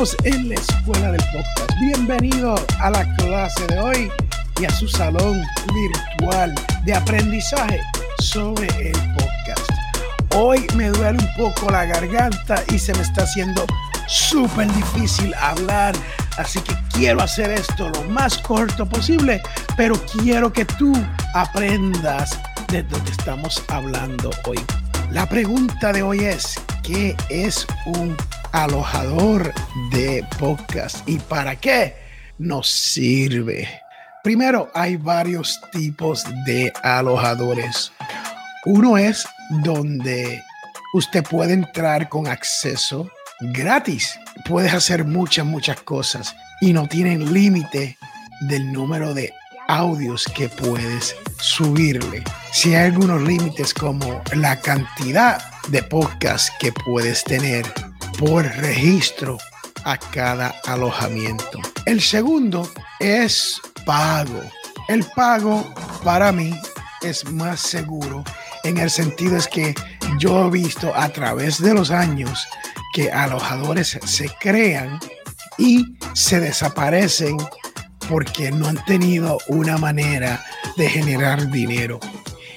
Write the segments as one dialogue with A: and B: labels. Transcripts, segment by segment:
A: En la escuela del podcast. Bienvenido a la clase de hoy y a su salón virtual de aprendizaje sobre el podcast. Hoy me duele un poco la garganta y se me está haciendo súper difícil hablar, así que quiero hacer esto lo más corto posible, pero quiero que tú aprendas de lo que estamos hablando hoy. La pregunta de hoy es, ¿qué es un alojador de podcast y para qué nos sirve? Primero, hay varios tipos de alojadores. Uno es donde usted puede entrar con acceso gratis. Puedes hacer muchas, muchas cosas y no tienen límite del número de audios que puedes subirle. Si hay algunos límites como la cantidad de podcasts que puedes tener por registro a cada alojamiento. El segundo es pago. El pago para mí es más seguro en el sentido es que yo he visto a través de los años que alojadores se crean y se desaparecen porque no han tenido una manera de generar dinero.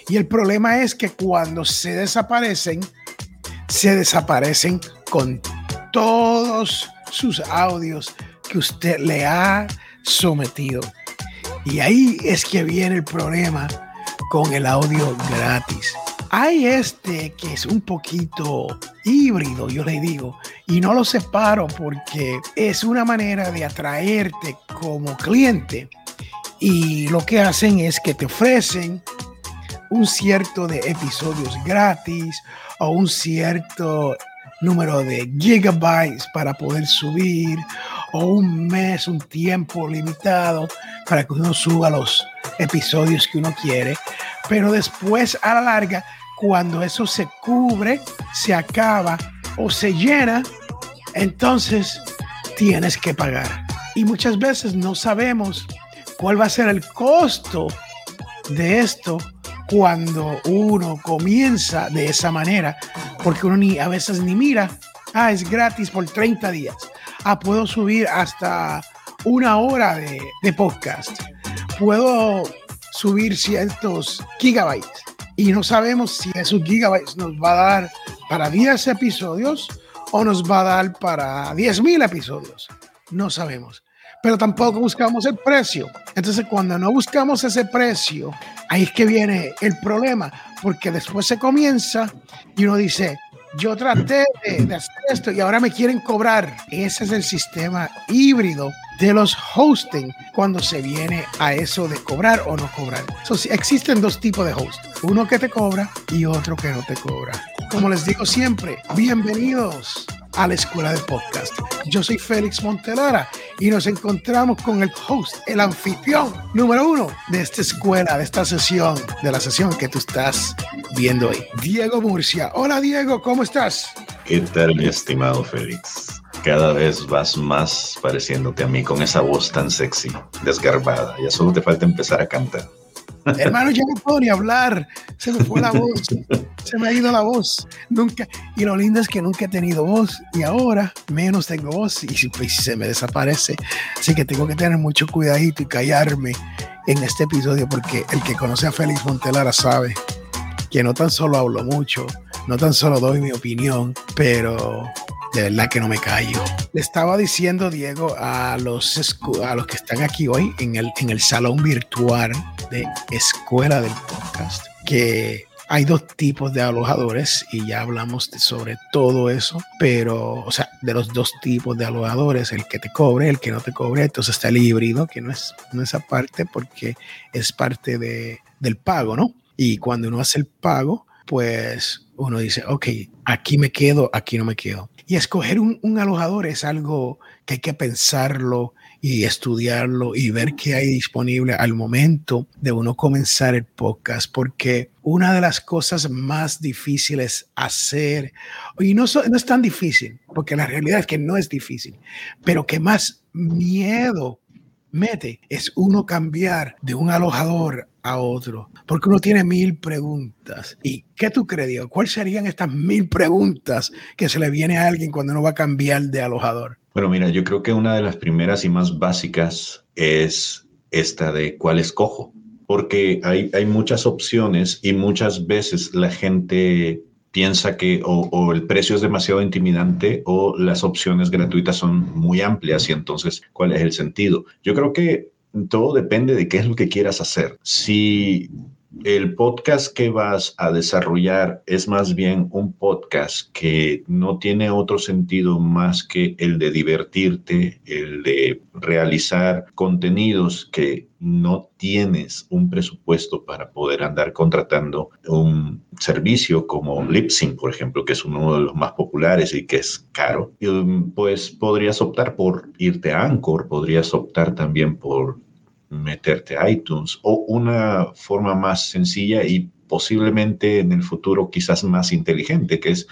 A: Y el problema es que cuando se desaparecen, se desaparecen con todos sus audios que usted le ha sometido. Y ahí es que viene el problema con el audio gratis. Hay este que es un poquito híbrido, yo le digo, y no lo separo porque es una manera de atraerte como cliente. Y lo que hacen es que te ofrecen un cierto de episodios gratis o un cierto número de gigabytes para poder subir o un mes, un tiempo limitado para que uno suba los episodios que uno quiere. Pero después a la larga cuando eso se cubre, se acaba o se llena, entonces tienes que pagar. Y muchas veces no sabemos cuál va a ser el costo de esto cuando uno comienza de esa manera, porque uno ni a veces ni mira, ah, es gratis por 30 días. Ah, puedo subir hasta una hora de, podcast. Puedo subir cientos gigabytes y no sabemos si esos gigabytes nos va a dar para 10 episodios o nos va a dar para 10.000 episodios. No sabemos. Pero tampoco buscamos el precio. Entonces, cuando no buscamos ese precio, ahí es que viene el problema, porque después se comienza y uno dice, yo traté de, hacer esto y ahora me quieren cobrar. Ese es el sistema híbrido de los hosting cuando se viene a eso de cobrar o no cobrar. existen dos tipos de host, uno que te cobra y otro que no te cobra. Como les digo siempre, bienvenidos a la escuela de podcast. Yo soy Félix Montelara y nos encontramos con el host, el anfitrión número uno de esta escuela, de esta sesión, de la sesión que tú estás viendo hoy, Diego Murcia. Hola Diego, ¿cómo estás?
B: ¿Qué tal, mi estimado Félix? Cada vez vas más pareciéndote a mí con esa voz tan sexy, desgarbada. Ya solo te falta empezar a cantar.
A: Hermano, ya no puedo ni hablar. Se me fue la voz. Se me ha ido la voz. Nunca. Y lo lindo es que nunca he tenido voz. Y ahora menos tengo voz. Y pues, se me desaparece. Así que tengo que tener mucho cuidadito y callarme en este episodio. Porque el que conoce a Félix Montelara sabe que no tan solo hablo mucho, no tan solo doy mi opinión, pero de verdad que no me callo. Le estaba diciendo, Diego, a los, a los que están aquí hoy en el, en el salón virtual de Escuela del Podcast, que hay dos tipos de alojadores y ya hablamos sobre todo eso, pero, o sea, de los dos tipos de alojadores, el que te cobre, el que no te cobre, entonces está el híbrido, que no es, no es aparte porque es parte de, del pago, ¿no? Y cuando uno hace el pago, pues uno dice, ok, aquí me quedo, aquí no me quedo. Y escoger un, alojador es algo que hay que pensarlo y estudiarlo y ver qué hay disponible al momento de uno comenzar el podcast, porque una de las cosas más difíciles hacer, y no, no es tan difícil, porque la realidad es que no es difícil, pero que más miedo mete es uno cambiar de un alojador a otro, porque uno tiene mil preguntas. ¿Y qué tú crees, ¿Cuáles serían estas mil preguntas que se le viene a alguien cuando uno va a cambiar de alojador?
B: Bueno, mira, yo creo que una de las primeras y más básicas es esta de cuál escojo, porque hay, hay muchas opciones y muchas veces la gente piensa que o, el precio es demasiado intimidante o las opciones gratuitas son muy amplias y entonces, ¿cuál es el sentido? Yo creo que todo depende de qué es lo que quieras hacer. Si el podcast que vas a desarrollar es más bien un podcast que no tiene otro sentido más que el de divertirte, el de realizar contenidos que no tienes un presupuesto para poder andar contratando un servicio como Lipsync, por ejemplo, que es uno de los más populares y que es caro, pues podrías optar por irte a Anchor, podrías optar también por meterte a iTunes o una forma más sencilla y posiblemente en el futuro quizás más inteligente, que es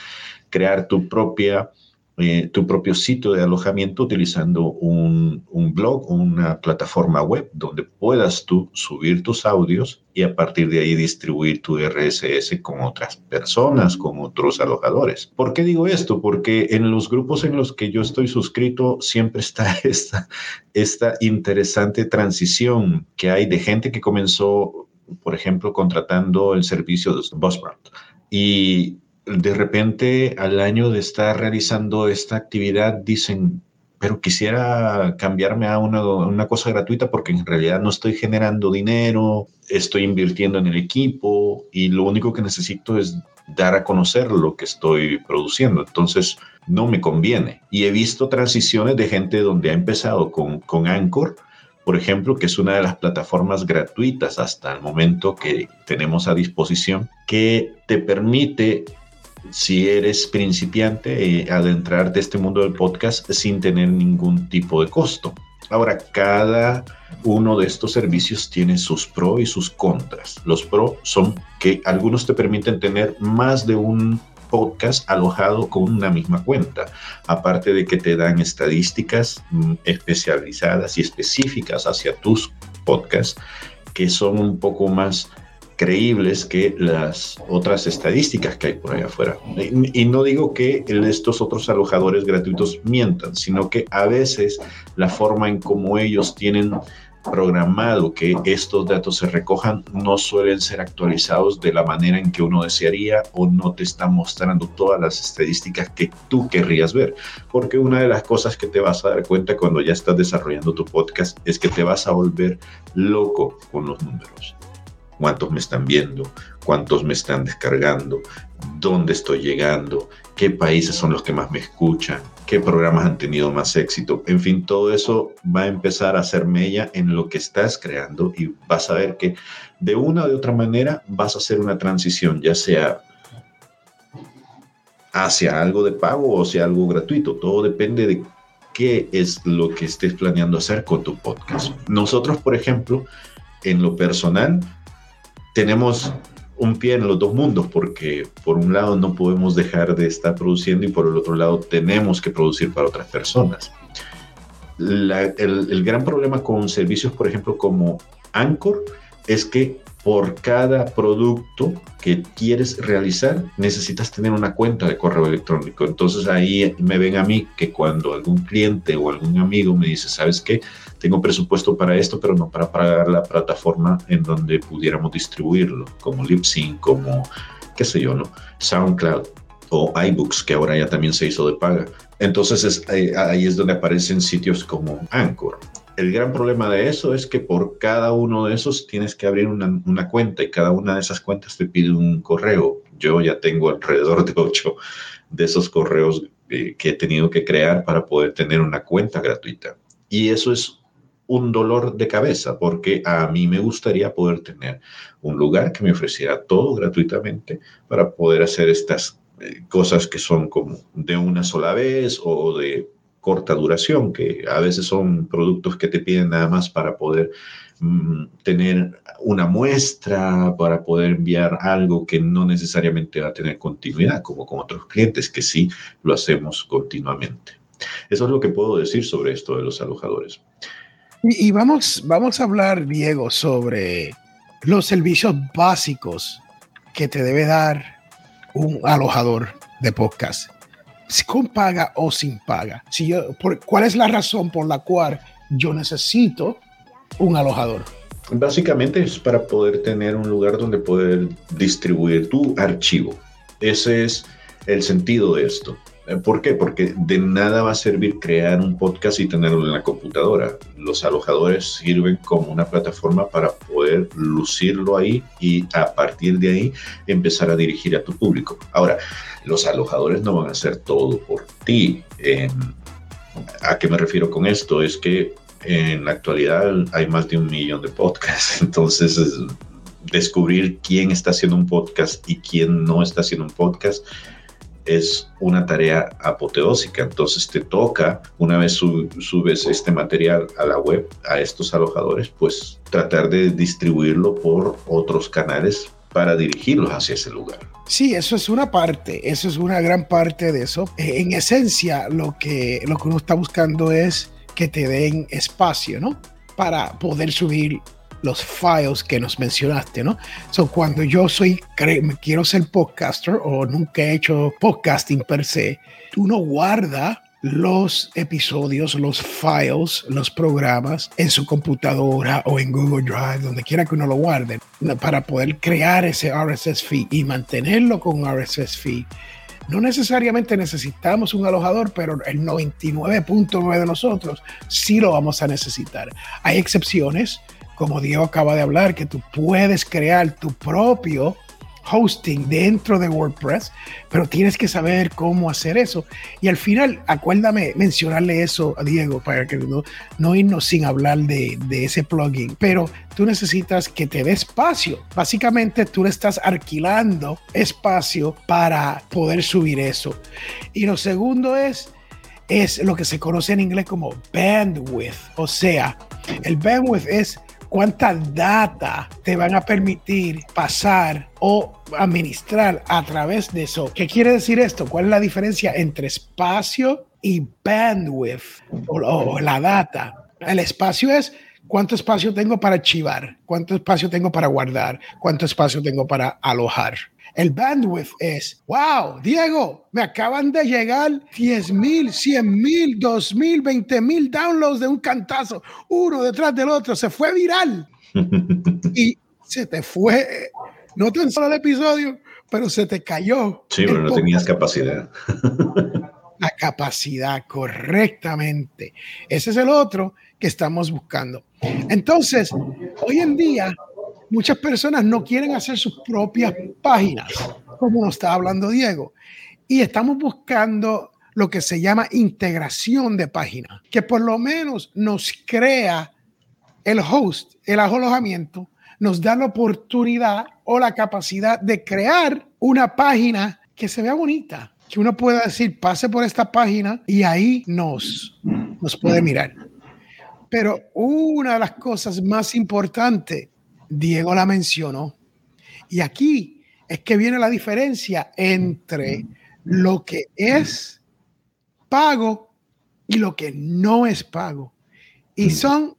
B: crear tu propia eh, tu propio sitio de alojamiento utilizando un, un blog una plataforma web donde puedas tú subir tus audios y a partir de ahí distribuir tu RSS con otras personas, con otros alojadores. ¿Por qué digo esto? Porque en los grupos en los que yo estoy suscrito siempre está esta, esta interesante transición que hay de gente que comenzó, por ejemplo, contratando el servicio de Buzzsprout y de repente al año de estar realizando esta actividad dicen, pero quisiera cambiarme a una, una, cosa gratuita porque en realidad no estoy generando dinero, estoy invirtiendo en el equipo y lo único que necesito es dar a conocer lo que estoy produciendo. Entonces, no me conviene. Y he visto transiciones de gente donde ha empezado con, con Anchor, por ejemplo, que es una de las plataformas gratuitas hasta el momento que tenemos a disposición, que te permite si eres principiante, eh, adentrarte a este mundo del podcast sin tener ningún tipo de costo. Ahora, cada uno de estos servicios tiene sus pros y sus contras. Los pros son que algunos te permiten tener más de un podcast alojado con una misma cuenta, aparte de que te dan estadísticas mm, especializadas y específicas hacia tus podcasts, que son un poco más creíbles que las otras estadísticas que hay por allá afuera. Y, no digo que estos otros alojadores gratuitos mientan, sino que a veces la forma en cómo ellos tienen programado que estos datos se recojan no suelen ser actualizados de la manera en que uno desearía o no te está mostrando todas las estadísticas que tú querrías ver. Porque una de las cosas que te vas a dar cuenta cuando ya estás desarrollando tu podcast es que te vas a volver loco con los números cuántos me están viendo, cuántos me están descargando, dónde estoy llegando, qué países son los que más me escuchan, qué programas han tenido más éxito. En fin, todo eso va a empezar a hacer mella en lo que estás creando y vas a ver que de una o de otra manera vas a hacer una transición, ya sea hacia algo de pago o hacia algo gratuito. Todo depende de qué es lo que estés planeando hacer con tu podcast. Nosotros, por ejemplo, en lo personal, tenemos un pie en los dos mundos porque por un lado no podemos dejar de estar produciendo y por el otro lado tenemos que producir para otras personas. el, gran problema con servicios, por ejemplo, como Anchor, es que por cada producto que quieres realizar, necesitas tener una cuenta de correo electrónico. Entonces ahí me ven a mí que cuando algún cliente o algún amigo me dice, ¿sabes qué? Tengo presupuesto para esto, pero no para pagar la plataforma en donde pudiéramos distribuirlo, como Libsyn, como, qué sé yo, ¿no? SoundCloud o iBooks, que ahora ya también se hizo de paga. Entonces ahí, ahí es donde aparecen sitios como Anchor el gran problema de eso es que por cada uno de esos tienes que abrir una, cuenta y cada una de esas cuentas te pide un correo. Yo ya tengo alrededor de ocho de esos correos eh, que he tenido que crear para poder tener una cuenta gratuita. Y eso es un dolor de cabeza porque a mí me gustaría poder tener un lugar que me ofreciera todo gratuitamente para poder hacer estas eh, cosas que son como de una sola vez o de corta duración, que a veces son productos que te piden nada más para poder mm, tener una muestra, para poder enviar algo que no necesariamente va a tener continuidad, como con otros clientes que sí lo hacemos continuamente. Eso es lo que puedo decir sobre esto de los alojadores.
A: Y, vamos, vamos a hablar, Diego, sobre los servicios básicos que te debe dar un alojador de podcast con paga o sin paga. Si yo, por, ¿Cuál es la razón por la cual yo necesito un alojador?
B: Básicamente es para poder tener un lugar donde poder distribuir tu archivo. Ese es el sentido de esto. Eh, ¿Por qué? Porque de nada va a servir crear un podcast y tenerlo en la computadora. Los alojadores sirven como una plataforma para poder lucirlo ahí y a partir de ahí empezar a dirigir a tu público. Ahora, los alojadores no van a hacer todo por ti. ¿A qué me refiero con esto? Es que en la actualidad hay más de un millón de podcasts, entonces descubrir quién está haciendo un podcast y quién no está haciendo un podcast es una tarea apoteósica. Entonces te toca, una vez subes este material a la web, a estos alojadores, pues tratar de distribuirlo por otros canales para dirigirlos hacia ese lugar.
A: Sí, eso es una parte, eso es una gran parte de eso. En esencia, lo que, lo que uno está buscando es que te den espacio, ¿no? Para poder subir los files que nos mencionaste, ¿no? So, cuando yo soy, quiero ser podcaster o nunca he hecho podcasting per se, uno guarda los episodios, los files, los programas en su computadora o en Google Drive, donde quiera que uno lo guarde, para poder crear ese RSS feed y mantenerlo con RSS feed. No necesariamente necesitamos un alojador, pero el 99.9 de nosotros sí lo vamos a necesitar. Hay excepciones, como Diego acaba de hablar, que tú puedes crear tu propio hosting dentro de WordPress, pero tienes que saber cómo hacer eso. Y al final, acuérdame mencionarle eso a Diego para que no, no irnos sin hablar de, de ese plugin, pero tú necesitas que te dé espacio. Básicamente tú le estás alquilando espacio para poder subir eso. Y lo segundo es es lo que se conoce en inglés como bandwidth, o sea, el bandwidth es cuánta data te van a permitir pasar o administrar a través de eso. ¿Qué quiere decir esto? ¿Cuál es la diferencia entre espacio y bandwidth o, la data? El espacio es cuánto espacio tengo para archivar, cuánto espacio tengo para guardar, cuánto espacio tengo para alojar. El bandwidth es, wow, Diego, me acaban de llegar 10 mil, 100 mil, 2 mil, 20 mil downloads de un cantazo, uno detrás del otro, se fue viral. y se te fue, no tan solo el episodio, pero se te cayó.
B: Sí, pero no tenías capacidad.
A: La capacidad, correctamente. Ese es el otro que estamos buscando. Entonces, hoy en día muchas personas no quieren hacer sus propias páginas, como nos está hablando Diego. Y estamos buscando lo que se llama integración de páginas, que por lo menos nos crea el host, el alojamiento, nos da la oportunidad o la capacidad de crear una página que se vea bonita, que uno pueda decir, pase por esta página y ahí nos, nos puede mirar. Pero una de las cosas más importantes Diego la mencionó. Y aquí es que viene la diferencia entre lo que es pago y lo que no es pago. Y son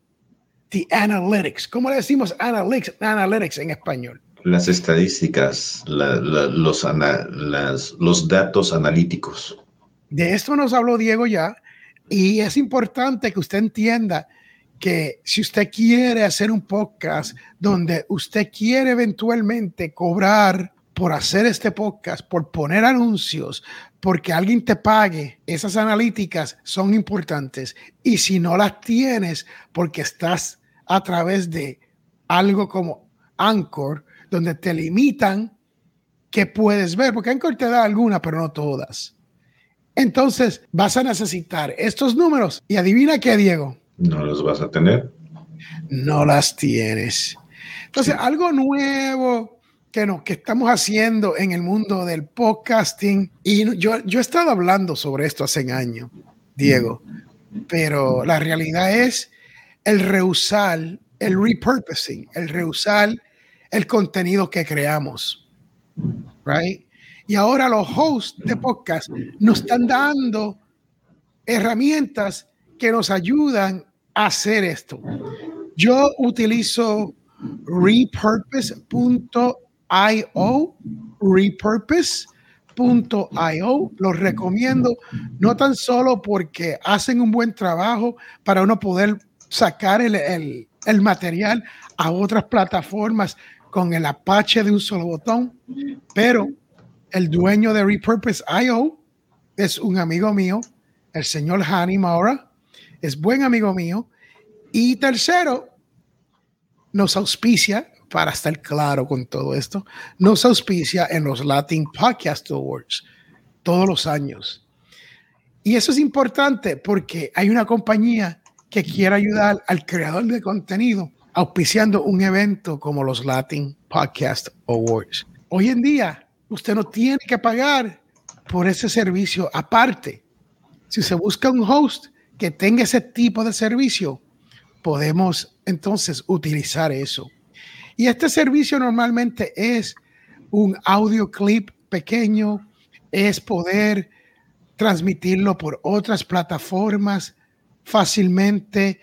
A: the analytics. ¿Cómo le decimos analytics, analytics en español?
B: Las estadísticas, los, los datos analíticos.
A: De esto nos habló Diego ya. Y es importante que usted entienda que si usted quiere hacer un podcast donde usted quiere eventualmente cobrar por hacer este podcast, por poner anuncios, porque alguien te pague, esas analíticas son importantes. Y si no las tienes, porque estás a través de algo como Anchor, donde te limitan que puedes ver, porque Anchor te da alguna, pero no todas. Entonces vas a necesitar estos números. Y adivina qué, Diego
B: no los vas a tener.
A: No las tienes. Entonces, algo nuevo que, no, que estamos haciendo en el mundo del podcasting, y yo, yo he estado hablando sobre esto hace años, Diego, pero la realidad es el reusar, el repurposing, el reusar el contenido que creamos. Right? Y ahora los hosts de podcast nos están dando herramientas que nos ayudan hacer esto. Yo utilizo repurpose.io, repurpose, Los recomiendo no tan solo porque hacen un buen trabajo para uno poder sacar el, el, el material a otras plataformas con el Apache de un solo botón, pero el dueño de Repurpose.io es un amigo mío, el señor Hani Maura, es buen amigo mío. Y tercero, nos auspicia, para estar claro con todo esto, nos auspicia en los Latin Podcast Awards todos los años. Y eso es importante porque hay una compañía que quiere ayudar al creador de contenido auspiciando un evento como los Latin Podcast Awards. Hoy en día, usted no tiene que pagar por ese servicio aparte. Si se busca un host que tenga ese tipo de servicio, podemos entonces utilizar eso. Y este servicio normalmente es un audio clip pequeño, es poder transmitirlo por otras plataformas fácilmente,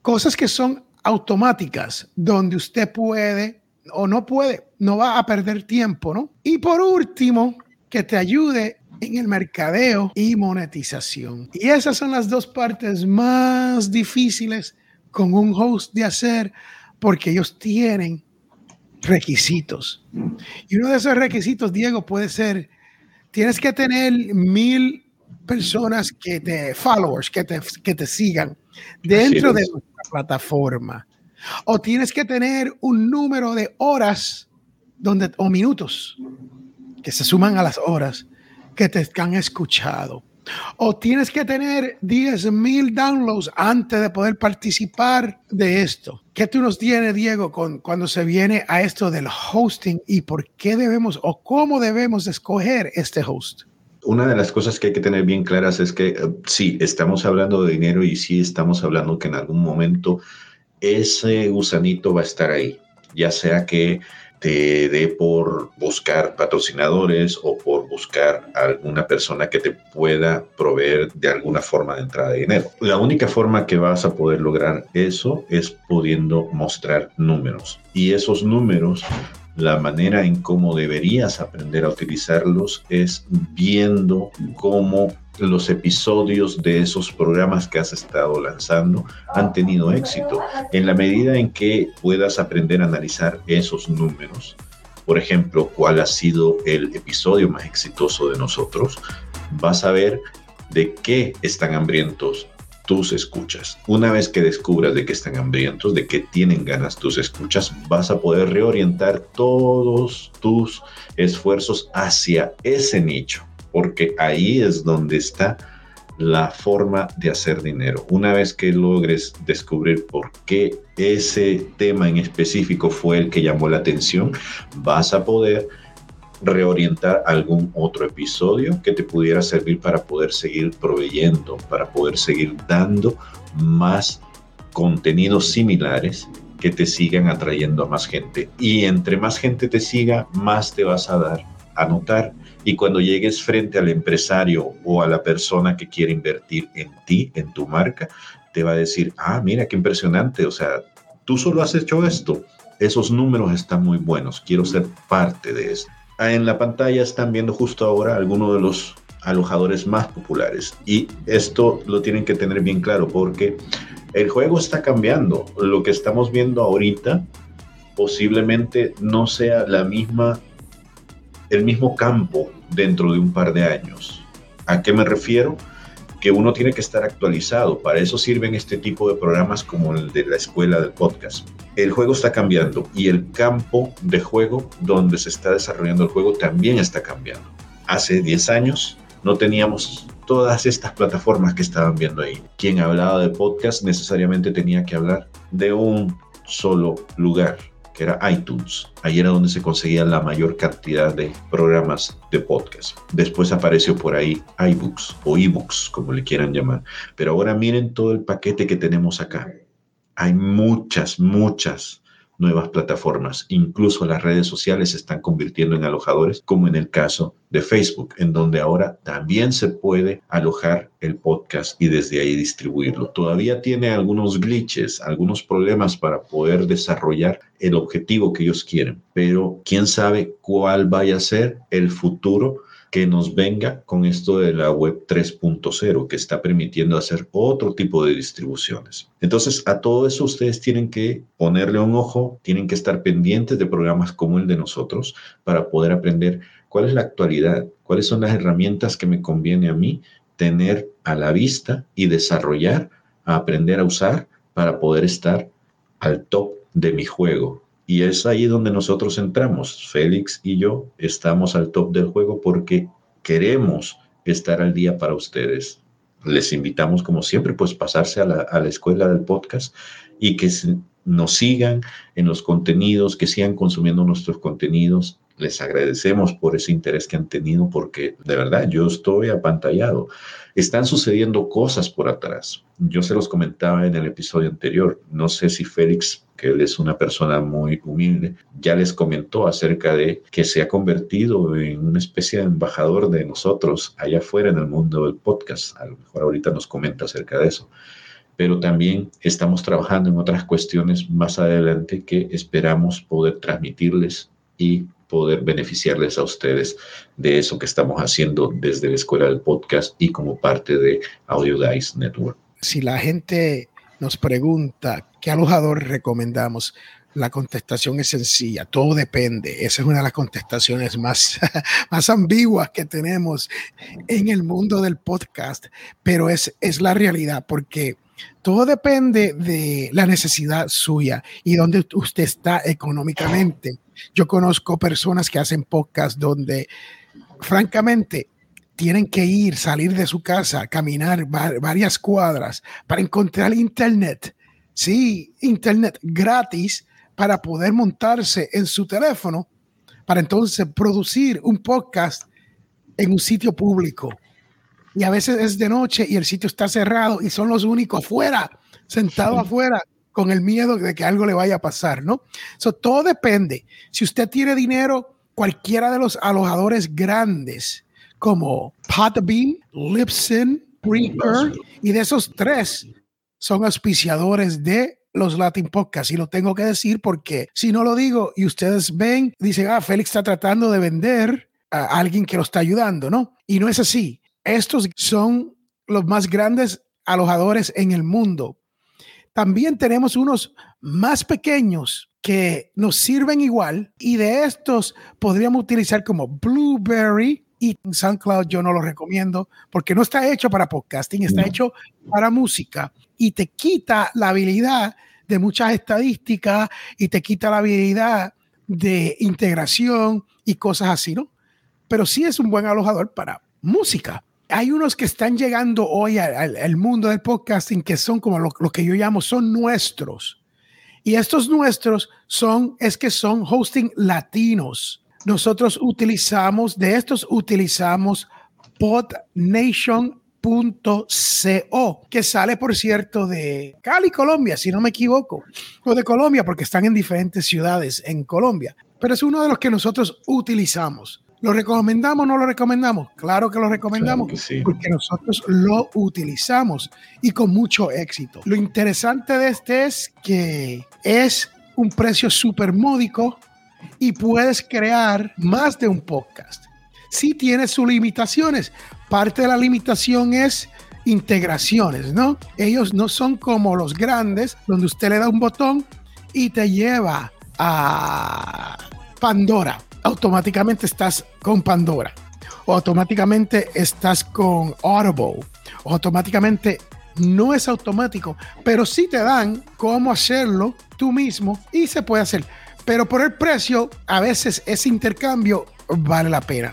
A: cosas que son automáticas, donde usted puede o no puede, no va a perder tiempo, ¿no? Y por último, que te ayude en el mercadeo y monetización. Y esas son las dos partes más difíciles con un host de hacer porque ellos tienen requisitos. Y uno de esos requisitos, Diego, puede ser, tienes que tener mil personas que te, followers, que te, que te sigan dentro de nuestra plataforma. O tienes que tener un número de horas donde, o minutos que se suman a las horas que te han escuchado. O tienes que tener 10 mil downloads antes de poder participar de esto. ¿Qué tú nos tienes, Diego, con, cuando se viene a esto del hosting y por qué debemos o cómo debemos escoger este host?
B: Una de las cosas que hay que tener bien claras es que eh, sí, estamos hablando de dinero y sí estamos hablando que en algún momento ese gusanito va a estar ahí, ya sea que te dé por buscar patrocinadores o por buscar alguna persona que te pueda proveer de alguna forma de entrada de dinero. La única forma que vas a poder lograr eso es pudiendo mostrar números. Y esos números la manera en cómo deberías aprender a utilizarlos es viendo cómo los episodios de esos programas que has estado lanzando han tenido éxito. En la medida en que puedas aprender a analizar esos números, por ejemplo, cuál ha sido el episodio más exitoso de nosotros, vas a ver de qué están hambrientos tus escuchas. Una vez que descubras de que están hambrientos, de que tienen ganas tus escuchas, vas a poder reorientar todos tus esfuerzos hacia ese nicho porque ahí es donde está la forma de hacer dinero. Una vez que logres descubrir por qué ese tema en específico fue el que llamó la atención, vas a poder reorientar algún otro episodio que te pudiera servir para poder seguir proveyendo, para poder seguir dando más contenidos similares que te sigan atrayendo a más gente. Y entre más gente te siga, más te vas a dar a notar y cuando llegues frente al empresario o a la persona que quiere invertir en ti, en tu marca, te va a decir, ah, mira qué impresionante, o sea, tú solo has hecho esto, esos números están muy buenos, quiero ser parte de esto. Ah, en la pantalla están viendo justo ahora algunos de los alojadores más populares y esto lo tienen que tener bien claro porque el juego está cambiando. Lo que estamos viendo ahorita posiblemente no sea la misma el mismo campo dentro de un par de años. ¿A qué me refiero? Que uno tiene que estar actualizado. Para eso sirven este tipo de programas como el de la escuela del podcast. El juego está cambiando y el campo de juego donde se está desarrollando el juego también está cambiando. Hace 10 años no teníamos todas estas plataformas que estaban viendo ahí. Quien hablaba de podcast necesariamente tenía que hablar de un solo lugar que era iTunes. Ahí era donde se conseguía la mayor cantidad de programas de podcast. Después apareció por ahí iBooks o eBooks, como le quieran llamar. Pero ahora miren todo el paquete que tenemos acá. Hay muchas, muchas nuevas plataformas. Incluso las redes sociales se están convirtiendo en alojadores, como en el caso de Facebook, en donde ahora también se puede alojar el podcast y desde ahí distribuirlo. Todavía tiene algunos glitches, algunos problemas para poder desarrollar el objetivo que ellos quieren, pero quién sabe cuál vaya a ser el futuro que nos venga con esto de la web 3.0 que está permitiendo hacer otro tipo de distribuciones. Entonces, a todo eso ustedes tienen que ponerle un ojo, tienen que estar pendientes de programas como el de nosotros para poder aprender cuál es la actualidad, cuáles son las herramientas que me conviene a mí tener a la vista y desarrollar, aprender a usar para poder estar al top de mi juego. Y es ahí donde nosotros entramos. Félix y yo estamos al top del juego porque queremos estar al día para ustedes. Les invitamos, como siempre, pues pasarse a la, a la escuela del podcast y que nos sigan en los contenidos, que sigan consumiendo nuestros contenidos. Les agradecemos por ese interés que han tenido porque de verdad yo estoy apantallado. Están sucediendo cosas por atrás. Yo se los comentaba en el episodio anterior. No sé si Félix, que él es una persona muy humilde, ya les comentó acerca de que se ha convertido en una especie de embajador de nosotros allá afuera en el mundo del podcast. A lo mejor ahorita nos comenta acerca de eso pero también estamos trabajando en otras cuestiones más adelante que esperamos poder transmitirles y poder beneficiarles a ustedes de eso que estamos haciendo desde la Escuela del Podcast y como parte de Audio Dice Network.
A: Si la gente nos pregunta qué alojador recomendamos, la contestación es sencilla, todo depende. Esa es una de las contestaciones más, más ambiguas que tenemos en el mundo del podcast, pero es, es la realidad porque todo depende de la necesidad suya y dónde usted está económicamente. Yo conozco personas que hacen podcast donde, francamente, tienen que ir, salir de su casa, caminar varias cuadras para encontrar internet. Sí, internet gratis para poder montarse en su teléfono para entonces producir un podcast en un sitio público y a veces es de noche y el sitio está cerrado y son los únicos afuera, sentados afuera, con el miedo de que algo le vaya a pasar, ¿no? Eso todo depende. Si usted tiene dinero, cualquiera de los alojadores grandes, como Podbean, Lipson, Breaker, y de esos tres son auspiciadores de los Latin Podcasts. Y lo tengo que decir porque si no lo digo y ustedes ven, dicen, ah, Félix está tratando de vender a alguien que lo está ayudando, ¿no? Y no es así. Estos son los más grandes alojadores en el mundo. También tenemos unos más pequeños que nos sirven igual y de estos podríamos utilizar como Blueberry y SoundCloud yo no lo recomiendo porque no está hecho para podcasting, está hecho para música y te quita la habilidad de muchas estadísticas y te quita la habilidad de integración y cosas así, ¿no? Pero sí es un buen alojador para música hay unos que están llegando hoy al, mundo del podcasting que son como lo, que yo llamo, son nuestros. Y estos nuestros son, es que son hosting latinos. Nosotros utilizamos, de estos utilizamos podnation.co, que sale, por cierto, de Cali, Colombia, si no me equivoco, o de Colombia, porque están en diferentes ciudades en Colombia. Pero es uno de los que nosotros utilizamos. ¿Lo recomendamos o no lo recomendamos? Claro que lo recomendamos porque nosotros lo utilizamos y con mucho éxito. Lo interesante de este es que es un precio súper módico y puedes crear más de un podcast. Sí tiene sus limitaciones. Parte de la limitación es integraciones, ¿no? Ellos no son como los grandes, donde usted le da un botón y te lleva a Pandora automáticamente estás con Pandora, automáticamente estás con Audible, automáticamente no es automático, pero sí te dan cómo hacerlo tú mismo y se puede hacer. Pero por el precio, a veces ese intercambio vale la pena.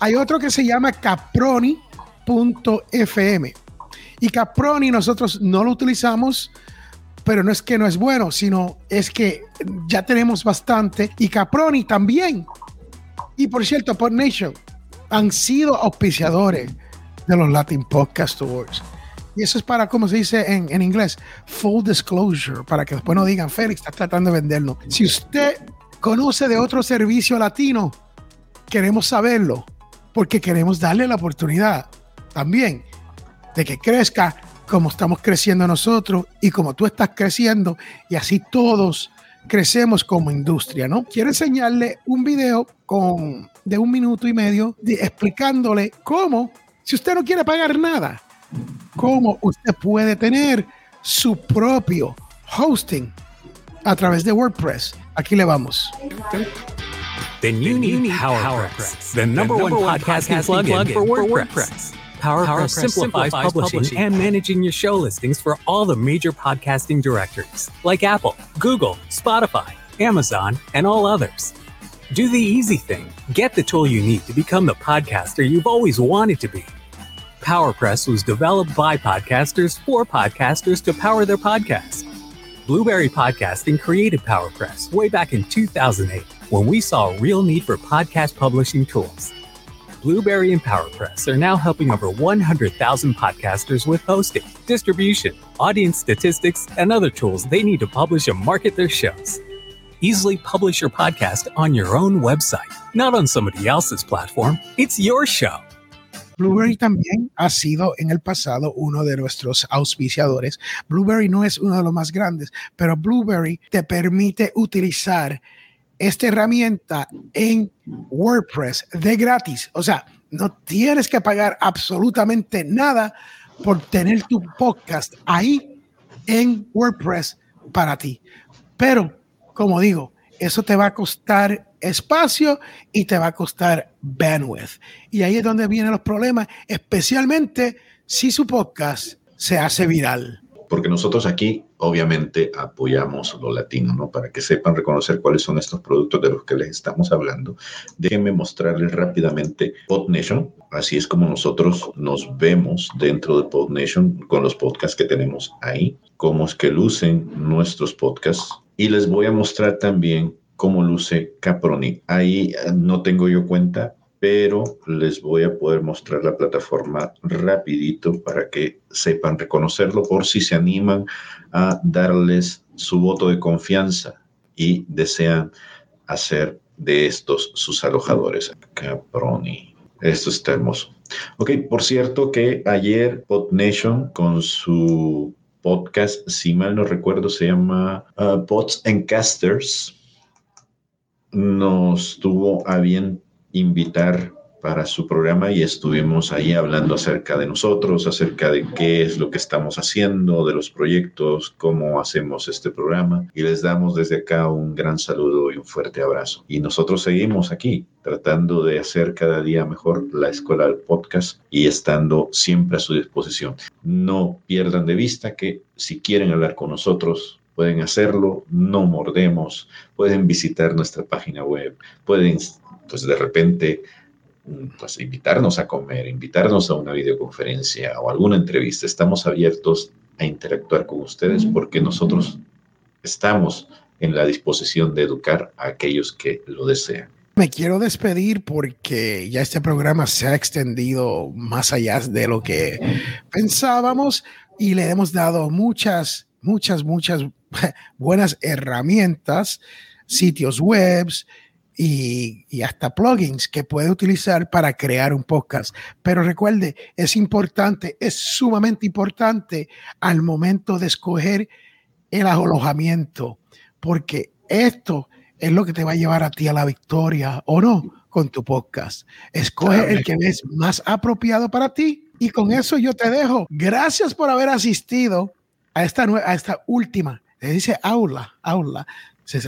A: Hay otro que se llama caproni.fm. Y Caproni nosotros no lo utilizamos, pero no es que no es bueno, sino es que ya tenemos bastante. Y Caproni también y por cierto, Pod Nation han sido auspiciadores de los Latin Podcast Awards. Y eso es para, como se dice en, en, inglés, full disclosure, para que después no digan, Félix está tratando de vendernos. Si usted conoce de otro servicio latino, queremos saberlo, porque queremos darle la oportunidad también de que crezca como estamos creciendo nosotros y como tú estás creciendo, y así todos crecemos como industria, ¿no? Quiero enseñarle un video con, de un minuto y medio explicándole cómo, si usted no quiere pagar nada, cómo usted puede tener su propio hosting a través de WordPress. Aquí le vamos.
C: Then you need PowerPress, the number one podcasting plugin for WordPress. PowerPress simplifies publishing and managing your show listings for all the major podcasting directories like Apple, Google, Spotify, Amazon, and all others. Do the easy thing. Get the tool you need to become the podcaster you've always wanted to be. PowerPress was developed by podcasters for podcasters to power their podcasts. Blueberry Podcasting created PowerPress way back in 2008 when we saw a real need for podcast publishing tools. Blueberry and PowerPress are now helping over 100,000 podcasters with hosting, distribution, audience statistics, and other tools they need to publish and market their shows. Easily publish your podcast on your own website, not on somebody else's platform. It's your show.
A: Blueberry también ha sido en el pasado uno de nuestros auspiciadores. Blueberry no es uno de los más grandes, pero Blueberry te permite utilizar esta herramienta en WordPress de gratis. O sea, no tienes que pagar absolutamente nada por tener tu podcast ahí en WordPress para ti. Pero, como digo, eso te va a costar espacio y te va a costar bandwidth. Y ahí es donde vienen los problemas, especialmente si su podcast se hace viral
B: porque nosotros aquí obviamente apoyamos lo latino, ¿no? Para que sepan reconocer cuáles son estos productos de los que les estamos hablando. Déjenme mostrarles rápidamente PodNation. Así es como nosotros nos vemos dentro de PodNation con los podcasts que tenemos ahí, cómo es que lucen nuestros podcasts. Y les voy a mostrar también cómo luce Caproni. Ahí eh, no tengo yo cuenta, pero les voy a poder mostrar la plataforma rapidito para que sepan reconocerlo por si se animan a darles su voto de confianza y desean hacer de estos sus alojadores. Caproni. Esto está hermoso. Ok, por cierto que ayer PodNation con su podcast, si mal no recuerdo, se llama uh, Pods and Casters, nos tuvo a bien invitar para su programa y estuvimos ahí hablando acerca de nosotros, acerca de qué es lo que estamos haciendo, de los proyectos, cómo hacemos este programa y les damos desde acá un gran saludo y un fuerte abrazo. Y nosotros seguimos aquí tratando de hacer cada día mejor la escuela del podcast y estando siempre a su disposición. No pierdan de vista que si quieren hablar con nosotros, pueden hacerlo, no mordemos, pueden visitar nuestra página web, pueden pues de repente mm, pues invitarnos a comer, invitarnos a una videoconferencia o alguna entrevista. Estamos abiertos a interactuar con ustedes porque nosotros estamos en la disposición de educar a aquellos que lo desean.
A: Me quiero despedir porque ya este programa se ha extendido más allá de lo que pensábamos y le hemos dado muchas, muchas, muchas buenas herramientas, sitios webs, y, hasta plugins que puede utilizar para crear un podcast. Pero recuerde, es importante, es sumamente importante al momento de escoger el alojamiento, porque esto es lo que te va a llevar a ti a la victoria o no con tu podcast. Escoge el que es más apropiado para ti. Y con eso yo te dejo. Gracias por haber asistido a esta, a esta última. Se dice aula, aula.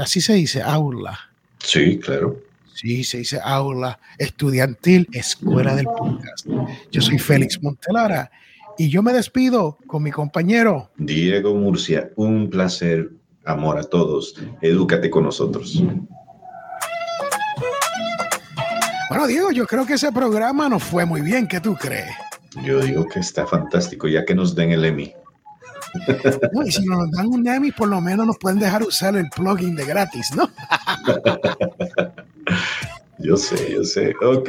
A: Así se dice, aula
B: Sí, claro.
A: Sí, se dice aula estudiantil, escuela del podcast. Yo soy Félix Montelara y yo me despido con mi compañero
B: Diego Murcia. Un placer, amor a todos. Edúcate con nosotros.
A: Bueno, Diego, yo creo que ese programa nos fue muy bien. ¿Qué tú crees?
B: Yo digo que está fantástico, ya que nos den el Emmy.
A: y si nos dan un Emmy, por lo menos nos pueden dejar usar el plugin de gratis, ¿no?
B: yo sé, yo sé. Ok,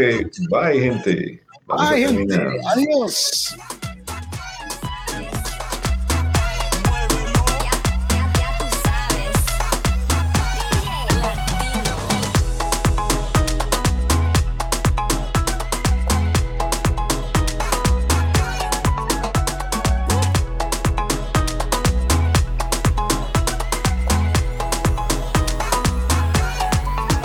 B: bye, gente.
A: bye, gente. Adiós.